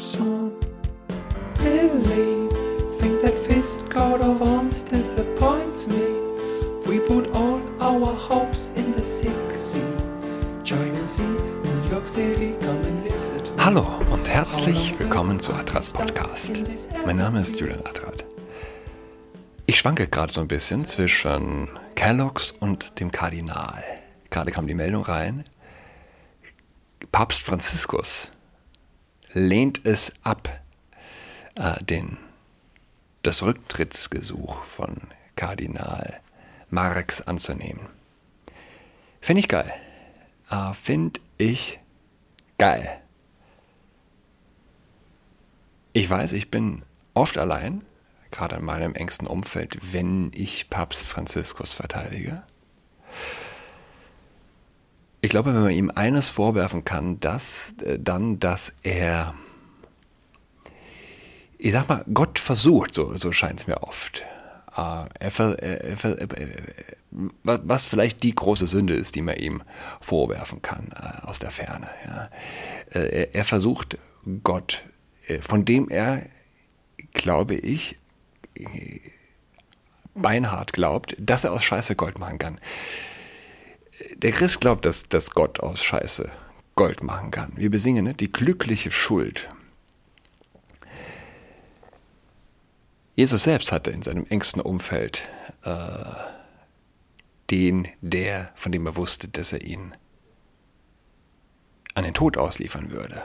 song. Believe, think that fist coat of arms disappoints me. We put all our hopes in the sick sea. China Sea, New York City, come and visit. Hallo und herzlich willkommen zu Atras Podcast. Mein Name ist Julian Atrat. Ich schwanke gerade so ein bisschen zwischen Kellogg's und dem Kardinal. Gerade kam die Meldung rein. Papst Franziskus lehnt es ab, äh, den, das Rücktrittsgesuch von Kardinal Marx anzunehmen. Finde ich geil. Äh, Finde ich geil. Ich weiß, ich bin oft allein, gerade in meinem engsten Umfeld, wenn ich Papst Franziskus verteidige. Ich glaube, wenn man ihm eines vorwerfen kann, dass äh, dann, dass er, ich sag mal, Gott versucht, so, so scheint es mir oft. Äh, er, ver- er, er, ver- äh, was was vielleicht die große Sünde ist, die man ihm vorwerfen kann äh, aus der Ferne. Ja. Äh, er, er versucht Gott, äh, von dem er, glaube ich, äh, beinhart glaubt, dass er aus Scheiße Gold machen kann. Der Christ glaubt, dass, dass Gott aus Scheiße Gold machen kann. Wir besingen ne? die glückliche Schuld. Jesus selbst hatte in seinem engsten Umfeld äh, den, der, von dem er wusste, dass er ihn an den Tod ausliefern würde,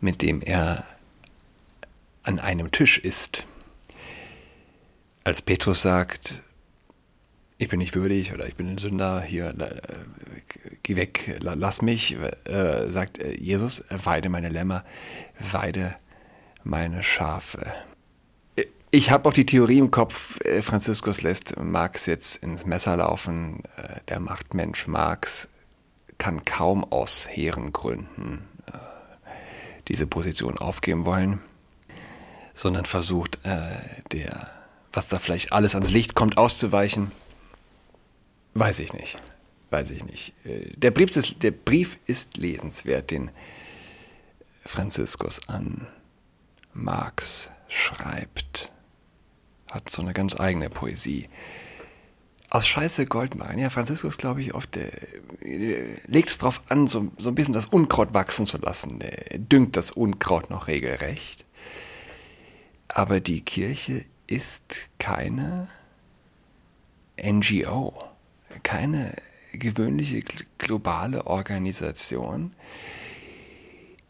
mit dem er an einem Tisch isst. Als Petrus sagt, ich bin nicht würdig oder ich bin ein Sünder, hier, äh, geh weg, la- lass mich, äh, sagt äh, Jesus, weide meine Lämmer, weide meine Schafe. Ich habe auch die Theorie im Kopf, äh, Franziskus lässt Marx jetzt ins Messer laufen. Äh, Der Machtmensch Marx kann kaum aus hehren Gründen äh, diese Position aufgeben wollen, sondern versucht, äh, der, was da vielleicht alles ans Licht kommt, auszuweichen. Weiß ich nicht. Weiß ich nicht. Äh, Der Brief ist, der Brief ist lesenswert, den Franziskus an Marx schreibt. Hat so eine ganz eigene Poesie. Aus Scheiße Gold machen. Ja, Franziskus, glaube ich, oft äh, legt es darauf an, so, so ein bisschen das Unkraut wachsen zu lassen. Er düngt das Unkraut noch regelrecht. Aber die Kirche ist keine NGO, keine gewöhnliche gl- globale Organisation,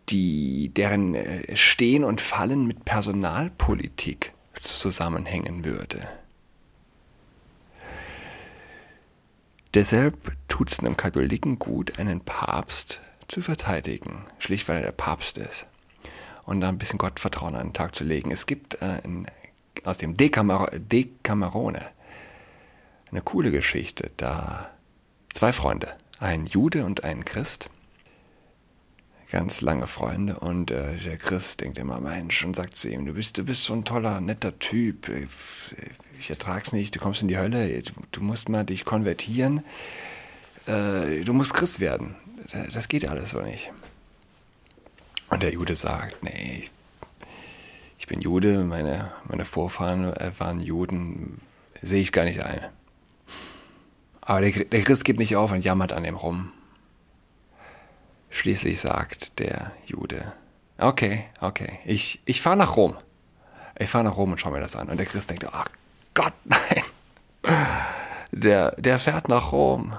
die, deren äh, Stehen und Fallen mit Personalpolitik zusammenhängen würde. Deshalb tut es einem Katholiken gut, einen Papst zu verteidigen, schlicht weil er der Papst ist. Und da ein bisschen Gottvertrauen an den Tag zu legen. Es gibt äh, in, aus dem Decamer Decamerone eine coole Geschichte. Da zwei Freunde, ein Jude und ein Christ, ganz lange Freunde. Und äh, der Christ denkt immer, Mensch, und sagt zu ihm, du bist, du bist so ein toller, netter Typ, ich, ertrag's nicht, du kommst in die Hölle, du, du musst mal dich konvertieren, äh, du musst Christ werden, das geht alles so nicht. Und der Jude sagt, nee, ich, ich bin Jude, meine, meine Vorfahren äh, waren Juden, sehe ich gar nicht ein. Aber der, der Christ geht nicht auf und jammert an ihm rum. Schließlich sagt der Jude, okay, okay, ich, ich fahre nach Rom. Ich fahre nach Rom und schaue mir das an. Und der Christ denkt, ach Gott, nein. Der, der fährt nach Rom.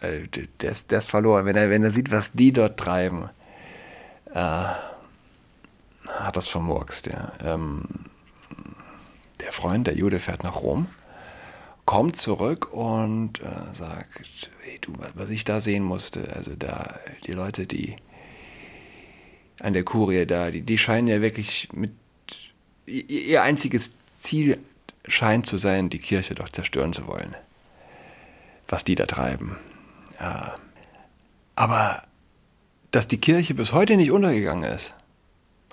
Äh, Der ist, der ist verloren. Wenn er, wenn er sieht, was die dort treiben, äh, hat das vermurkst. Ja. Ähm, der Freund, der Jude, fährt nach Rom kommt zurück und äh, sagt, hey, du, was, ich da sehen musste, also da, die Leute, die an der Kurie da, die, die scheinen ja wirklich mit, ihr, einziges Ziel scheint zu sein, die Kirche doch zerstören zu wollen. Was die da treiben. Ja. Aber dass die Kirche bis heute nicht untergegangen ist,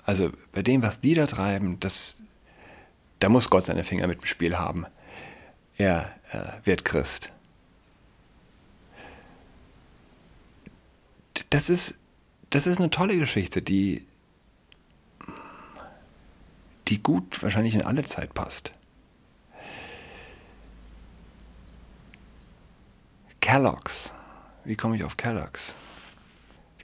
also bei dem, was die da treiben, das, da muss Gott seine Finger mit im Spiel haben. Er wird Christ. Das ist, das ist eine tolle Geschichte, die die gut wahrscheinlich in alle Zeit passt. Kellogg's. Wie komme ich auf Kellogg's?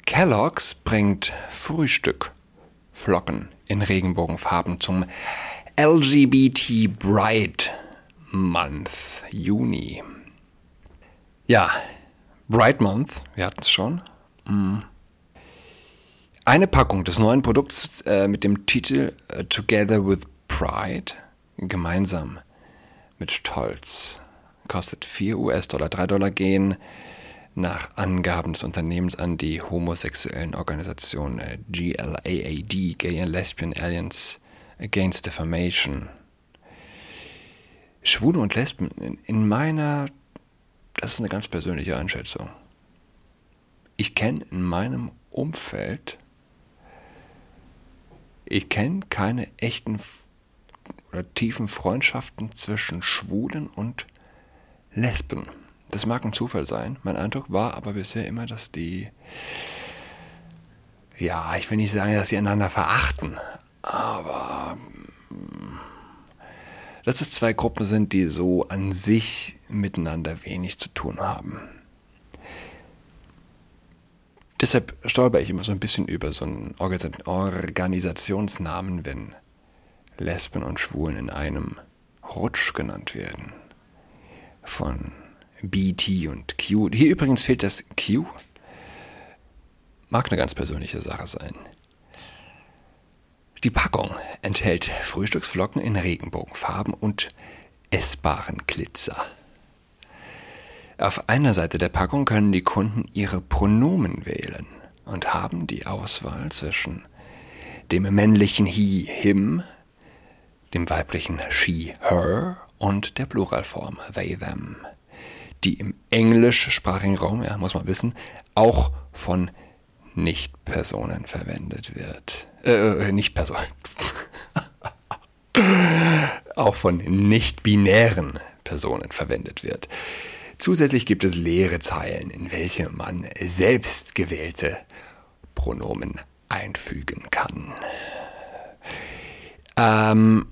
Kellogg's bringt Frühstückflocken in Regenbogenfarben zum LGBT Bright Month, Juni. Ja, Bright Month, wir hatten es schon. Mm. Eine Packung des neuen Produkts äh, mit dem Titel äh, Together with Pride, gemeinsam mit Stolz, kostet 4 US-Dollar. 3 Dollar gehen nach Angaben des Unternehmens an die homosexuellen Organisation äh, GLAAD, Gay and Lesbian Alliance Against Defamation. Schwule und Lesben, in, in meiner, das ist eine ganz persönliche Einschätzung. Ich kenne in meinem Umfeld, ich kenne keine echten oder tiefen Freundschaften zwischen Schwulen und Lesben. Das mag ein Zufall sein. Mein Eindruck war aber bisher immer, dass die, ja, ich will nicht sagen, dass sie einander verachten, aber hm, dass es zwei Gruppen sind, die so an sich miteinander wenig zu tun haben. Deshalb stolper ich immer so ein bisschen über so einen Organisationsnamen, wenn Lesben und Schwulen in einem Rutsch genannt werden. Von BT und Q. Hier übrigens fehlt das Q. Mag eine ganz persönliche Sache sein. Die Packung enthält Frühstücksflocken in Regenbogenfarben und essbaren Glitzer. Auf einer Seite der Packung können die Kunden ihre Pronomen wählen und haben die Auswahl zwischen dem männlichen he, him, dem weiblichen she, her und der Pluralform they, them die im englischsprachigen Raum, ja, muss man wissen, auch von Nicht-Personen verwendet wird. Äh, äh Nicht-Personen. auch von nicht-binären Personen verwendet wird. Zusätzlich gibt es leere Zeilen, in welche man selbst gewählte Pronomen einfügen kann. Ähm,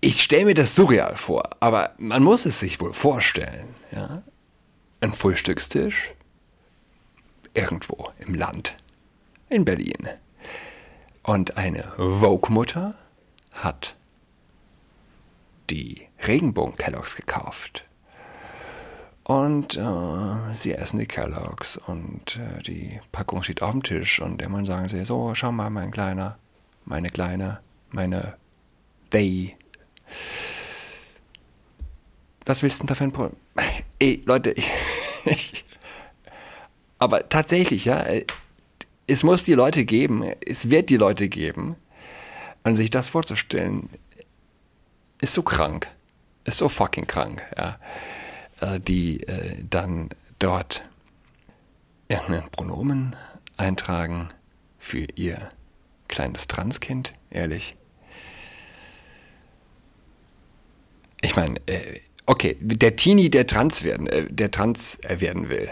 ich stelle mir das surreal vor, aber man muss es sich wohl vorstellen. Ja? Ein Frühstückstisch irgendwo im Land, in Berlin. Und eine Vogue-Mutter hat die Regenbogen-Kelloggs gekauft. Und äh, sie essen die Kelloggs und äh, die Packung steht auf dem Tisch und immer sagen sie, so, schau mal, mein Kleiner, meine Kleine, meine They was willst du denn da für ein Problem? Ey, Leute, ich, aber tatsächlich, ja, es muss die Leute geben, es wird die Leute geben. Und sich das vorzustellen, ist so krank, ist so fucking krank, ja, äh, die äh, dann dort irgendein Pronomen eintragen für ihr kleines Transkind, ehrlich. Ich meine, äh, okay, der Teenie, der trans werden, äh, der trans werden will,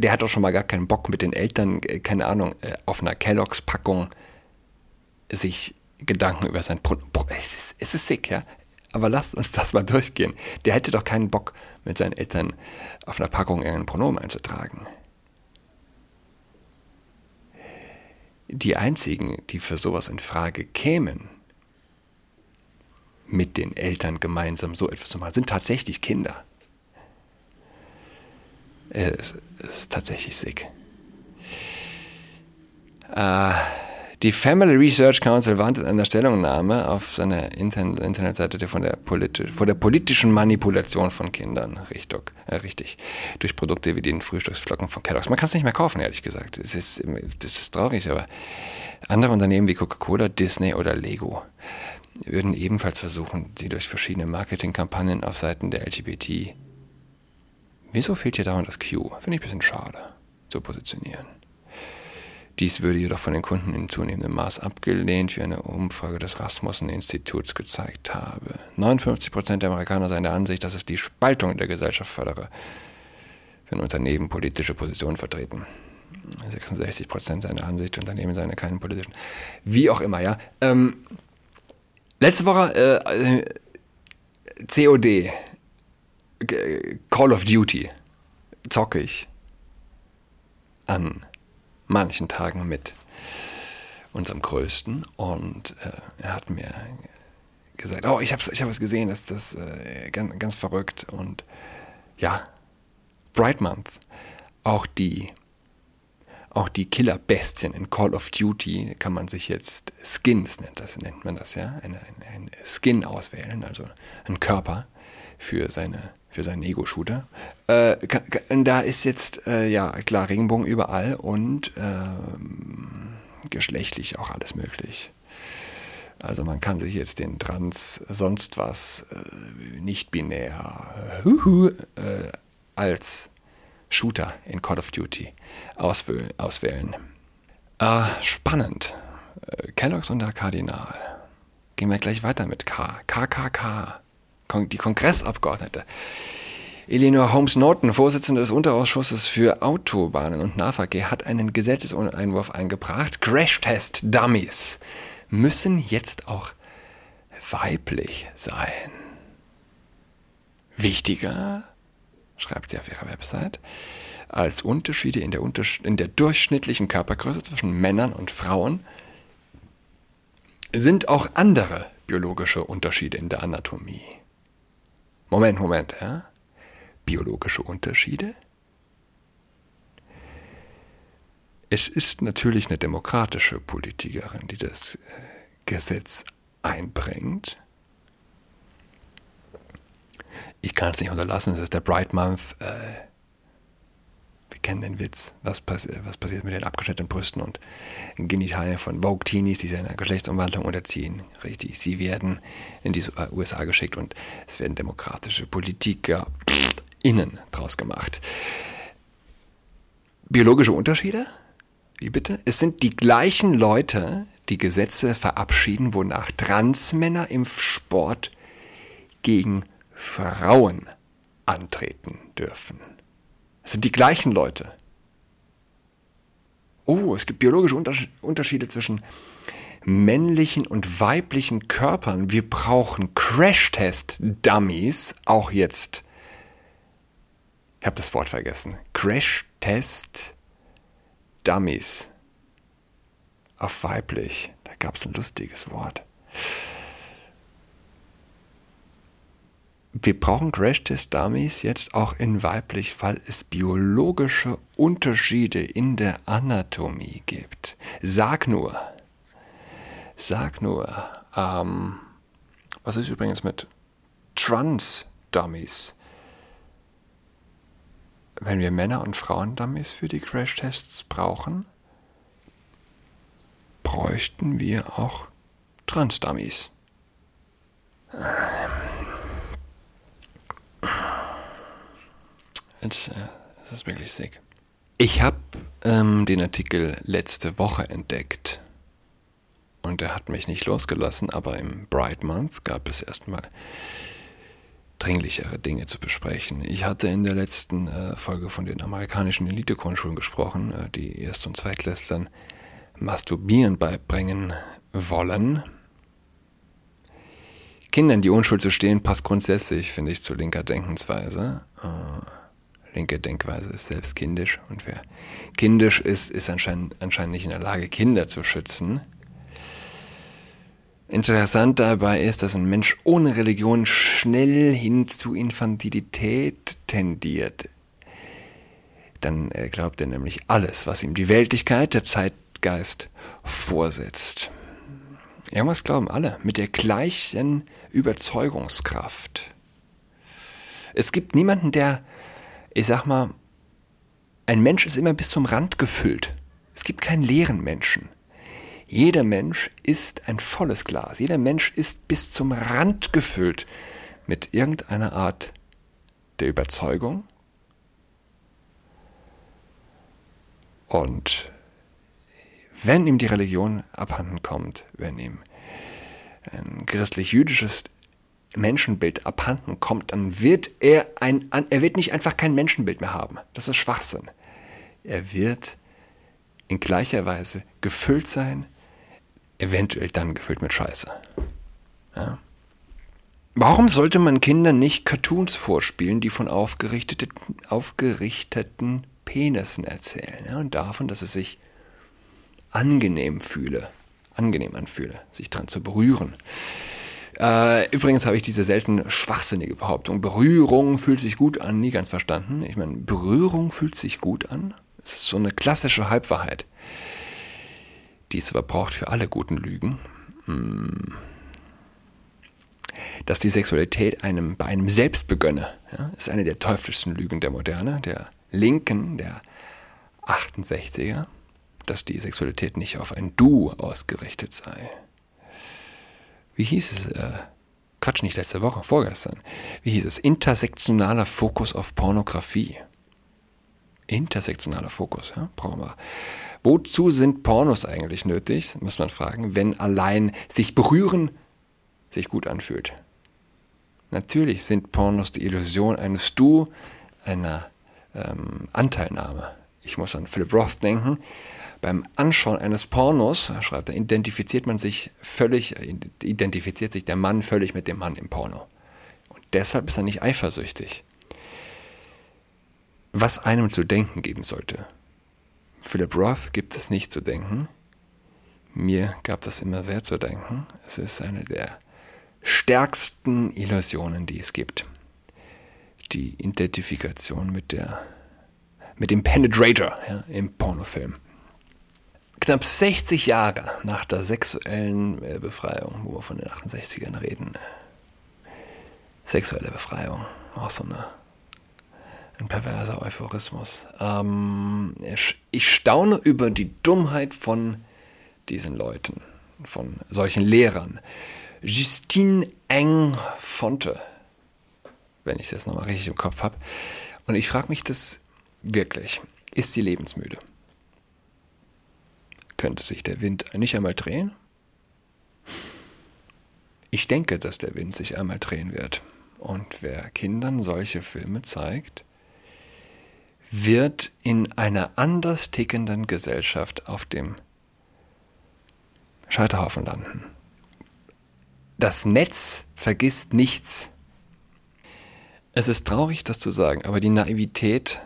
der hat doch schon mal gar keinen Bock mit den Eltern, äh, keine Ahnung, äh, auf einer Kelloggs-Packung sich Gedanken über sein Pro es ist, es ist sick, ja. Aber lasst uns das mal durchgehen. Der hätte doch keinen Bock, mit seinen Eltern auf einer Packung irgendein Pronomen einzutragen. Die einzigen, die für sowas in Frage kämen, mit den Eltern gemeinsam so etwas zu machen, sind tatsächlich Kinder. Es ist tatsächlich sick. Äh, die Family Research Council warnt in einer Stellungnahme auf seiner internen Internetseite von der, vor der politischen Manipulation von Kindern, richtig, äh, richtig, durch Produkte wie den Frühstücksflocken von Kellogg's. Man kann es nicht mehr kaufen, ehrlich gesagt. Das ist, das ist traurig, aber andere Unternehmen wie Coca-Cola, Disney oder Lego würden ebenfalls versuchen, sie durch verschiedene Marketingkampagnen auf Seiten der LGBT. Wieso fehlt hier dauernd das Q? Finde ich ein bisschen schade, zu positionieren. Dies würde jedoch von den Kunden in zunehmendem Maß abgelehnt, wie eine Umfrage des Rasmussen-Instituts gezeigt habe. 59% der Amerikaner seien der Ansicht, dass es die Spaltung der Gesellschaft fördere, wenn Unternehmen politische Positionen vertreten. 66 Prozent seiner Ansicht Unternehmen seine keinen politischen. Wie auch immer, ja. Ähm, letzte Woche äh, COD, Call of Duty, zocke ich an manchen Tagen mit unserem Größten und äh, er hat mir gesagt, oh, ich habe ich hab was gesehen, das ist das äh, ganz, ganz verrückt und ja, Bright Month, auch die auch die Killerbestien in Call of Duty kann man sich jetzt Skins nennt das nennt man das ja, ein, ein, ein Skin auswählen, also ein Körper für seine für seinen Ego-Shooter. Äh, da ist jetzt äh, ja klar Regenbogen überall und äh, geschlechtlich auch alles möglich. Also man kann sich jetzt den Trans sonst was äh, nicht binär äh, als Shooter in Call of Duty auswählen. Äh, spannend. Kellogg's und der Kardinal. Gehen wir gleich weiter mit K. KKK. Die Kongressabgeordnete. Eleanor Holmes Norton, Vorsitzende des Unterausschusses für Autobahnen und Nahverkehr, hat einen Gesetzeseinwurf eingebracht. Crash-Test-Dummies müssen jetzt auch weiblich sein. Wichtiger schreibt sie auf ihrer Website, als Unterschiede in der, Unters in der durchschnittlichen Körpergröße zwischen Männern und Frauen sind auch andere biologische Unterschiede in der Anatomie. Moment, Moment, ja? Biologische Unterschiede? Es ist natürlich eine demokratische Politikerin, die das äh, Gesetz einbringt ich kann es nicht unterlassen, es ist der Bright Month. Äh, kennen den Witz, was, pass was passiert mit den abgeschnittenen Brüsten und Genitalien von Vogue-Teenies, die sich einer Geschlechtsumwandlung unterziehen. Richtig, sie werden in die USA geschickt und es werden demokratische Politiker innen draus gemacht. Biologische Unterschiede? Wie bitte? Es sind die gleichen Leute, die Gesetze verabschieden, wonach Transmänner im Sport gegen Frauen antreten dürfen. Es sind die gleichen Leute. Oh, es gibt biologische Unterschiede zwischen männlichen und weiblichen Körpern. Wir brauchen Crash-Test-Dummies, auch jetzt. Ich habe das Wort vergessen. Crash-Test-Dummies. Auf weiblich. Da gab es ein lustiges Wort. Wir brauchen Crash-Test-Dummies jetzt auch in weiblich, weil es biologische Unterschiede in der Anatomie gibt. Sag nur, sag nur, ähm, was ist übrigens mit Trans-Dummies? Wenn wir Männer- und Frauen-Dummies für die Crash-Tests brauchen, bräuchten wir auch Trans-Dummies. Es, äh, es ist wirklich sick. Ich habe ähm, den Artikel letzte Woche entdeckt und er hat mich nicht losgelassen, aber im Bright Month gab es erstmal dringlichere Dinge zu besprechen. Ich hatte in der letzten äh, Folge von den amerikanischen Elite-Grundschulen gesprochen, äh, die Erst- und Zweitklässlern Masturbieren beibringen wollen. Kindern die Unschuld zu stehen, passt grundsätzlich, finde ich, zu linker Denkensweise. Äh, linke Denkweise ist selbst kindisch und wer kindisch ist, ist anscheinend, anscheinend nicht in der Lage, Kinder zu schützen. Interessant dabei ist, dass ein Mensch ohne Religion schnell hin zu Infantilität tendiert. Dann glaubt er nämlich alles, was ihm die Weltlichkeit, der Zeitgeist vorsetzt. Irgendwas glauben alle, mit der gleichen Überzeugungskraft. Es gibt niemanden, der ich sag mal, ein Mensch ist immer bis zum Rand gefüllt. Es gibt keinen leeren Menschen. Jeder Mensch ist ein volles Glas. Jeder Mensch ist bis zum Rand gefüllt mit irgendeiner Art der Überzeugung. Und wenn ihm die Religion abhanden kommt, wenn ihm ein christlich-jüdisches Menschenbild abhanden kommt, dann wird er ein, er wird nicht einfach kein Menschenbild mehr haben. Das ist Schwachsinn. Er wird in gleicher Weise gefüllt sein, eventuell dann gefüllt mit Scheiße. Ja? Warum sollte man Kindern nicht Cartoons vorspielen, die von aufgerichteten, aufgerichteten Penissen erzählen ja? und davon, dass es sich angenehm fühle, angenehm anfühle, sich dran zu berühren? Äh, übrigens habe ich diese selten schwachsinnige Behauptung, Berührung fühlt sich gut an, nie ganz verstanden. Ich meine, Berührung fühlt sich gut an? Es ist so eine klassische Halbwahrheit, die es aber braucht für alle guten Lügen. Hm. Dass die Sexualität einem, bei einem selbst begönne, ja, ist eine der teuflischsten Lügen der Moderne, der Linken, der 68er, dass die Sexualität nicht auf ein Du ausgerichtet sei wie hieß es? Äh, Quatsch, nicht letzte Woche, vorgestern. Wie hieß es? Intersektionaler Fokus auf Pornografie. Intersektionaler Fokus, ja, brauchen wir. Wozu sind Pornos eigentlich nötig, muss man fragen, wenn allein sich berühren sich gut anfühlt? Natürlich sind Pornos die Illusion eines Du, einer ähm, Anteilnahme. Ich muss an Philip Roth denken, beim Anschauen eines Pornos, schreibt er, identifiziert man sich völlig, identifiziert sich der Mann völlig mit dem Mann im Porno. Und deshalb ist er nicht eifersüchtig. Was einem zu denken geben sollte. Philip Roth gibt es nicht zu denken. Mir gab das immer sehr zu denken. Es ist eine der stärksten Illusionen, die es gibt. Die Identifikation mit der mit dem Penetrator ja, im Pornofilm. Knapp 60 Jahre nach der sexuellen äh, Befreiung, wo wir von den 68ern reden. Sexuelle Befreiung, auch so eine, ein perverser Euphorismus. Ähm, ich staune über die Dummheit von diesen Leuten, von solchen Lehrern. Justine Eng Fonte, wenn ich das nochmal richtig im Kopf habe. Und ich frage mich das wirklich. Ist sie lebensmüde? Könnte sich der Wind nicht einmal drehen? Ich denke, dass der Wind sich einmal drehen wird. Und wer Kindern solche Filme zeigt, wird in einer anders tickenden Gesellschaft auf dem Scheiterhaufen landen. Das Netz vergisst nichts. Es ist traurig, das zu sagen, aber die Naivität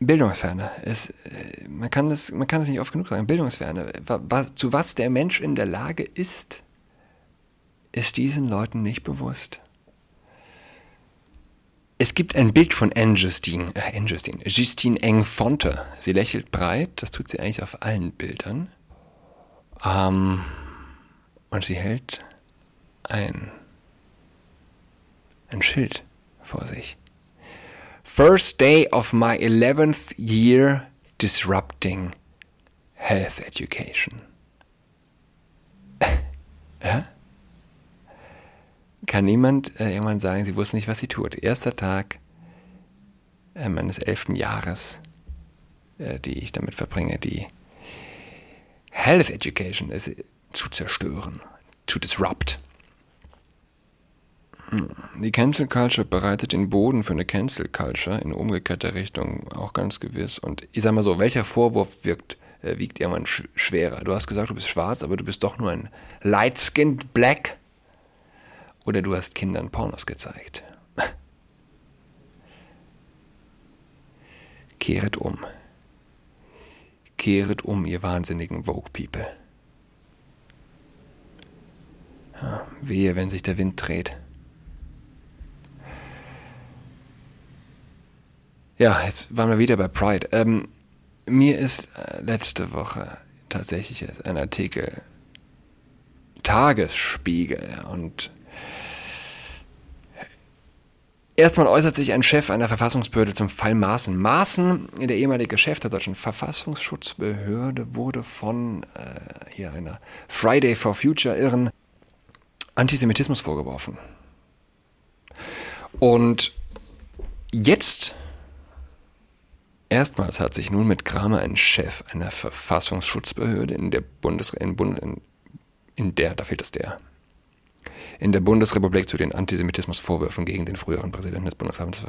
Bildungsferne. Es, äh, man, kann es, man kann es nicht oft genug sagen. Bildungsferne. Zu was der Mensch in der Lage ist, ist diesen Leuten nicht bewusst. Es gibt ein Bild von Anne Justine, äh, Anne Justine, Justine Eng Fonte. Sie lächelt breit, das tut sie eigentlich auf allen Bildern. Ähm, und sie hält ein, ein Schild vor sich. First day of my 11th year disrupting health education. ja? Kann niemand äh, irgendwann sagen, sie wusste nicht, was sie tut. Erster Tag äh, meines elften Jahres, äh, die ich damit verbringe, die Health Education ist, zu zerstören, zu disrupt. Die Cancel Culture bereitet den Boden für eine Cancel Culture in umgekehrter Richtung auch ganz gewiss. Und ich sag mal so, welcher Vorwurf wirkt, äh, wiegt irgendwann sch schwerer? Du hast gesagt, du bist schwarz, aber du bist doch nur ein light-skinned Black. Oder du hast Kindern Pornos gezeigt. Kehret um. Kehret um, ihr wahnsinnigen Vogue-People. Ja, wehe, wenn sich der Wind dreht. Ja, jetzt waren wir wieder bei Pride. Ähm, mir ist äh, letzte Woche tatsächlich ein Artikel Tagesspiegel und Erstmal äußert sich ein Chef einer Verfassungsbehörde zum Fall Maaßen. Maaßen, der ehemalige Chef der deutschen Verfassungsschutzbehörde, wurde von äh, hier einer Friday for Future Irren Antisemitismus vorgeworfen. Und jetzt Erstmals hat sich nun mit Kramer ein Chef einer Verfassungsschutzbehörde in der Bundes in, Bund, in, der, da fehlt es der, in der Bundesrepublik zu den Antisemitismusvorwürfen gegen den früheren Präsidenten des Bundesverbandes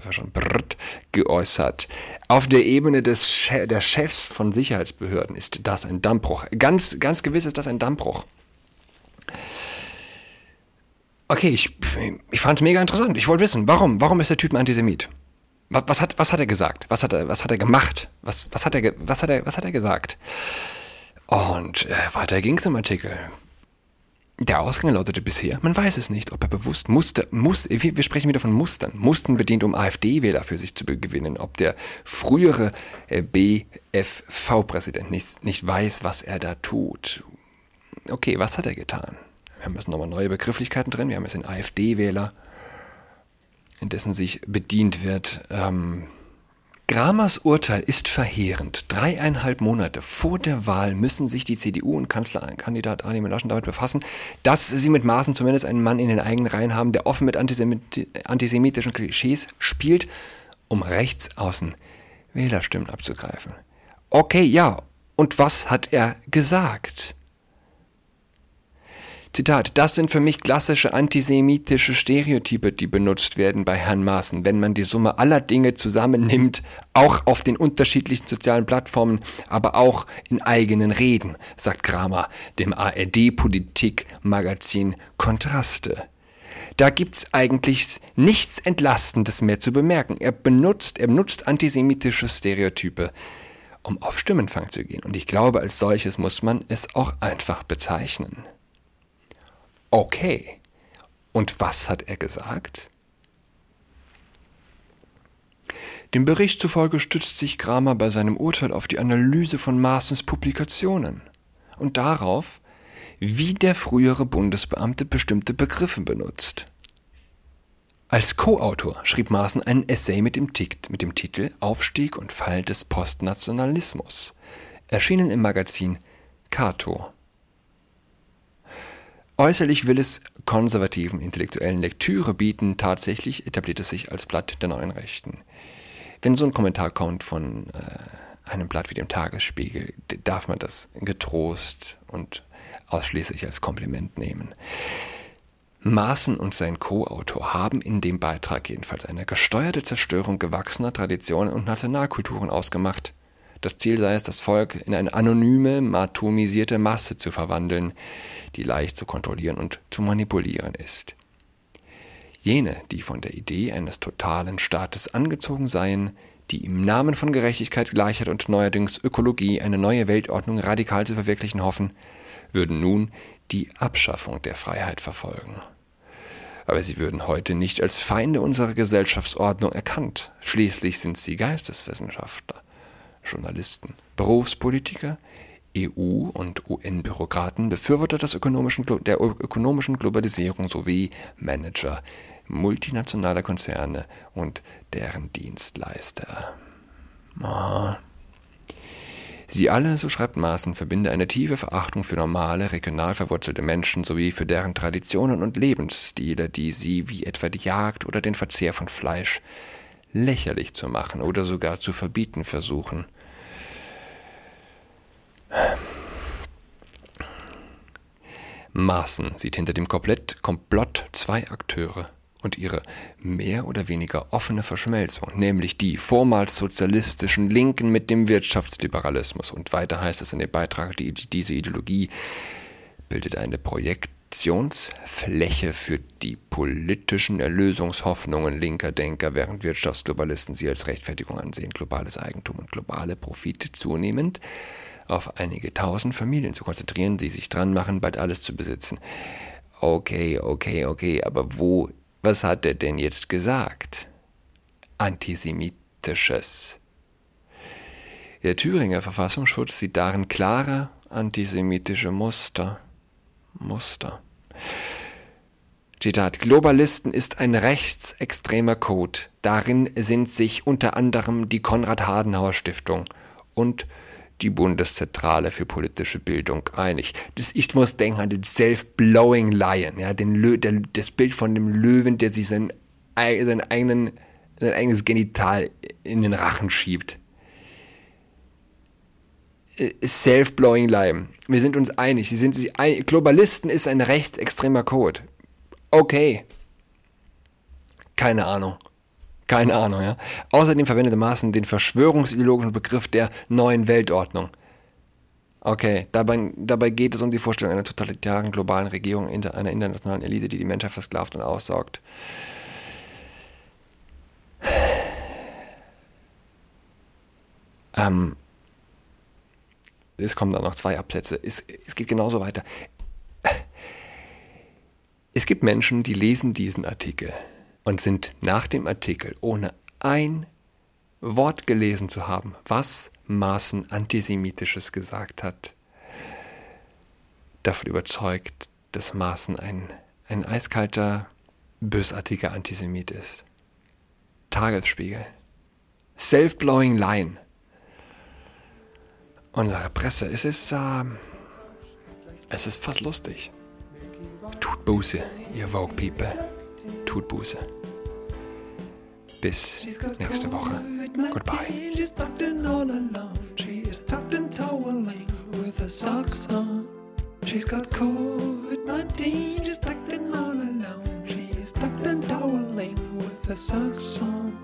geäußert. Auf der Ebene des che der Chefs von Sicherheitsbehörden ist das ein Dammbruch. Ganz, ganz gewiss ist das ein Dammbruch. Okay, ich, ich fand es mega interessant. Ich wollte wissen, warum? Warum ist der Typ ein Antisemit? Was, was, hat, was hat er gesagt? Was hat er, was hat er gemacht? Was, was, hat er, was, hat er, was hat er gesagt? Und äh, weiter ging es im Artikel. Der Ausgang lautete bisher, man weiß es nicht, ob er bewusst Muster, muss, wir, wir sprechen wieder von Mustern, Mustern bedient, um AfD-Wähler für sich zu gewinnen, ob der frühere äh, BFV-Präsident nicht, nicht weiß, was er da tut. Okay, was hat er getan? Wir haben jetzt nochmal neue Begrifflichkeiten drin, wir haben jetzt den AfD-Wähler, in dessen sich bedient wird. Ähm, Gramers Urteil ist verheerend. Dreieinhalb Monate vor der Wahl müssen sich die CDU und Kanzlerkandidat Armin Laschet damit befassen, dass sie mit Maßen zumindest einen Mann in den eigenen Reihen haben, der offen mit antisemitischen Klischees spielt, um rechtsaußen Wählerstimmen abzugreifen. Okay, ja. Und was hat er gesagt? Zitat, das sind für mich klassische antisemitische Stereotype, die benutzt werden bei Herrn Maaßen, wenn man die Summe aller Dinge zusammennimmt, auch auf den unterschiedlichen sozialen Plattformen, aber auch in eigenen Reden, sagt Kramer dem ARD-Politik-Magazin Kontraste. Da gibt's eigentlich nichts Entlastendes mehr zu bemerken. Er benutzt, er benutzt antisemitische Stereotype, um auf Stimmenfang zu gehen. Und ich glaube, als solches muss man es auch einfach bezeichnen. Okay. Und was hat er gesagt? Dem Bericht zufolge stützt sich Kramer bei seinem Urteil auf die Analyse von Maaßens Publikationen und darauf, wie der frühere Bundesbeamte bestimmte Begriffe benutzt. Als Co-Autor schrieb Maaßen einen Essay mit dem, mit dem Titel Aufstieg und Fall des Postnationalismus, erschienen im Magazin Cato. Äußerlich will es konservativen intellektuellen Lektüre bieten, tatsächlich etabliert es sich als Blatt der neuen Rechten. Wenn so ein Kommentar kommt von äh, einem Blatt wie dem Tagesspiegel, darf man das getrost und ausschließlich als Kompliment nehmen. Maaßen und sein Co-Autor haben in dem Beitrag jedenfalls eine gesteuerte Zerstörung gewachsener Traditionen und Nationalkulturen ausgemacht. Das Ziel sei es, das Volk in eine anonyme, atomisierte Masse zu verwandeln, die leicht zu kontrollieren und zu manipulieren ist. Jene, die von der Idee eines totalen Staates angezogen seien, die im Namen von Gerechtigkeit, Gleichheit und neuerdings Ökologie eine neue Weltordnung radikal zu verwirklichen hoffen, würden nun die Abschaffung der Freiheit verfolgen. Aber sie würden heute nicht als Feinde unserer Gesellschaftsordnung erkannt. Schließlich sind sie Geisteswissenschaftler, Journalisten, Berufspolitiker, EU- und UN-Bürokraten, Befürworter ökonomischen, der ökonomischen Globalisierung sowie Manager multinationaler Konzerne und deren Dienstleister. Ah. Sie alle, so schreibt Maaßen, verbinde eine tiefe Verachtung für normale, regional verwurzelte Menschen sowie für deren Traditionen und Lebensstile, die sie, wie etwa die Jagd oder den Verzehr von Fleisch, lächerlich zu machen oder sogar zu verbieten versuchen. Maaßen sieht hinter dem Komplett Komplott zwei Akteure und ihre mehr oder weniger offene Verschmelzung, nämlich die vormals sozialistischen Linken mit dem Wirtschaftsliberalismus. Und weiter heißt es in dem Beitrag, die, diese Ideologie bildet eine Projektionsfläche für die politischen Erlösungshoffnungen linker Denker, während Wirtschaftsglobalisten sie als Rechtfertigung ansehen, globales Eigentum und globale Profite zunehmend auf einige tausend Familien zu konzentrieren, die sich dran machen, bald alles zu besitzen. Okay, okay, okay, aber wo, was hat er denn jetzt gesagt? Antisemitisches. Der Thüringer Verfassungsschutz sieht darin klare antisemitische Muster. Muster. Zitat, Globalisten ist ein rechtsextremer Code. Darin sind sich unter anderem die Konrad-Adenauer-Stiftung und die Bundeszentrale für politische Bildung einig. Das, ich muss denken an den Self-Blowing Lion, ja, den Lö der, das Bild von dem Löwen, der sich sein, sein, eigenen, sein eigenes Genital in den Rachen schiebt. Äh, Self-Blowing Lion. Wir sind uns einig. Sie sind sich einig. Globalisten ist ein rechtsextremer Code. Okay. Keine Ahnung. Keine Ahnung, ja. Außerdem verwendete Maaßen den verschwörungsideologischen Begriff der neuen Weltordnung. Okay, dabei, dabei geht es um die Vorstellung einer totalitären globalen Regierung einer internationalen Elite, die die Menschheit versklavt und aussaugt. Ähm, es kommen da noch zwei Absätze. Es, es geht genauso weiter. Es gibt Menschen, die lesen diesen Artikel und sind nach dem Artikel, ohne ein Wort gelesen zu haben, was Maaßen Antisemitisches gesagt hat, davon überzeugt, dass Maaßen ein, ein eiskalter, bösartiger Antisemit ist. Tagesspiegel. Self-blowing line. Unsere Presse, es ist, äh, es ist fast lustig. Tut Buße, ihr Vogue People. Tut Buße. Bis nächste Woche. Goodbye. She's her socks on. She's got COVID-19. She's tucked in all alone. She is tucked in toweling with her socks on.